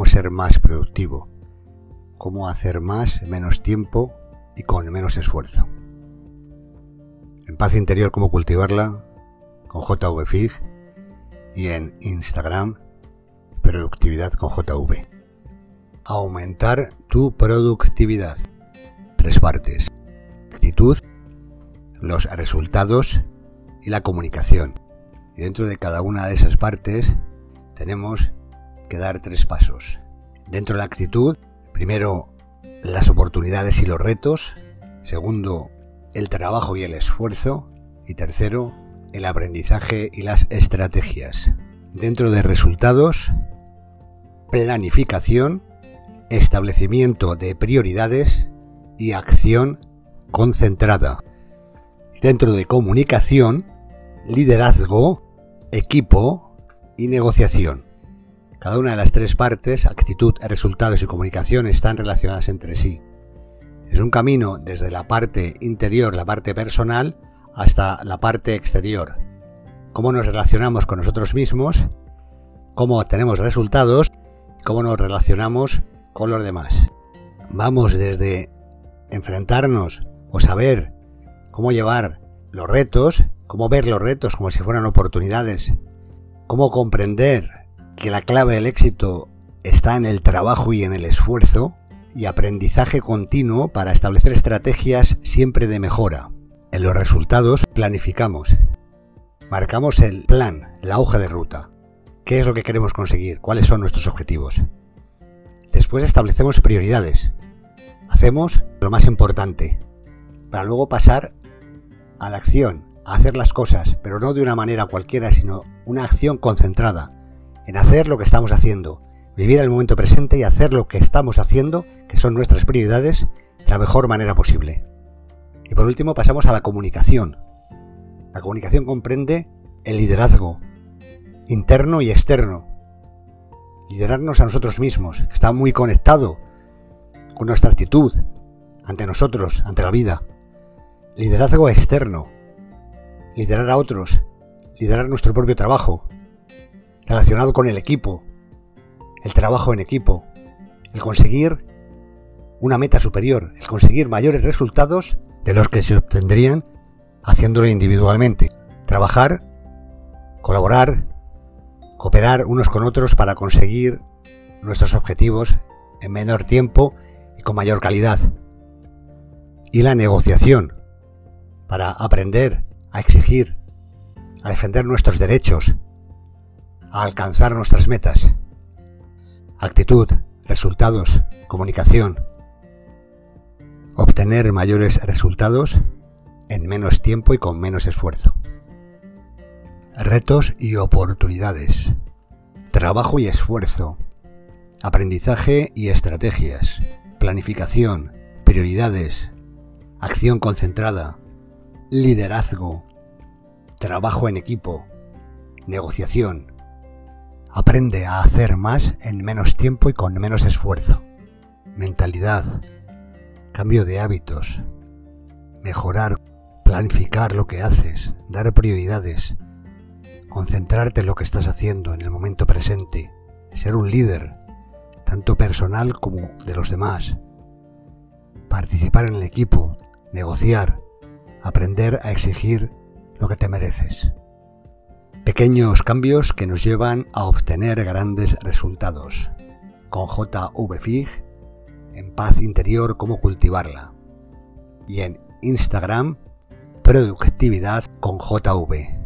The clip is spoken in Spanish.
cómo ser más productivo, cómo hacer más en menos tiempo y con menos esfuerzo. En paz interior, cómo cultivarla con JVFIG y en Instagram, productividad con JV. Aumentar tu productividad. Tres partes. Actitud, los resultados y la comunicación. Y dentro de cada una de esas partes tenemos que dar tres pasos. Dentro de la actitud, primero las oportunidades y los retos. Segundo, el trabajo y el esfuerzo. Y tercero, el aprendizaje y las estrategias. Dentro de resultados, planificación, establecimiento de prioridades y acción concentrada. Dentro de comunicación, liderazgo, equipo y negociación. Cada una de las tres partes, actitud, resultados y comunicación, están relacionadas entre sí. Es un camino desde la parte interior, la parte personal, hasta la parte exterior. Cómo nos relacionamos con nosotros mismos, cómo obtenemos resultados, cómo nos relacionamos con los demás. Vamos desde enfrentarnos o saber cómo llevar los retos, cómo ver los retos como si fueran oportunidades, cómo comprender que la clave del éxito está en el trabajo y en el esfuerzo y aprendizaje continuo para establecer estrategias siempre de mejora. En los resultados planificamos, marcamos el plan, la hoja de ruta. ¿Qué es lo que queremos conseguir? ¿Cuáles son nuestros objetivos? Después establecemos prioridades. Hacemos lo más importante, para luego pasar a la acción, a hacer las cosas, pero no de una manera cualquiera, sino una acción concentrada en hacer lo que estamos haciendo, vivir el momento presente y hacer lo que estamos haciendo, que son nuestras prioridades, de la mejor manera posible. Y por último pasamos a la comunicación. La comunicación comprende el liderazgo, interno y externo. Liderarnos a nosotros mismos, que está muy conectado con nuestra actitud ante nosotros, ante la vida. Liderazgo externo, liderar a otros, liderar nuestro propio trabajo, relacionado con el equipo, el trabajo en equipo, el conseguir una meta superior, el conseguir mayores resultados de los que se obtendrían haciéndolo individualmente. Trabajar, colaborar, cooperar unos con otros para conseguir nuestros objetivos en menor tiempo y con mayor calidad. Y la negociación, para aprender a exigir, a defender nuestros derechos, alcanzar nuestras metas. Actitud, resultados, comunicación. Obtener mayores resultados en menos tiempo y con menos esfuerzo. Retos y oportunidades. Trabajo y esfuerzo. Aprendizaje y estrategias. Planificación. Prioridades. Acción concentrada. Liderazgo. Trabajo en equipo. Negociación. Aprende a hacer más en menos tiempo y con menos esfuerzo. Mentalidad. Cambio de hábitos. Mejorar. Planificar lo que haces. Dar prioridades. Concentrarte en lo que estás haciendo en el momento presente. Ser un líder, tanto personal como de los demás. Participar en el equipo. Negociar. Aprender a exigir lo que te mereces. Pequeños cambios que nos llevan a obtener grandes resultados. Con JVFIG, en paz interior, cómo cultivarla. Y en Instagram, productividad con JV.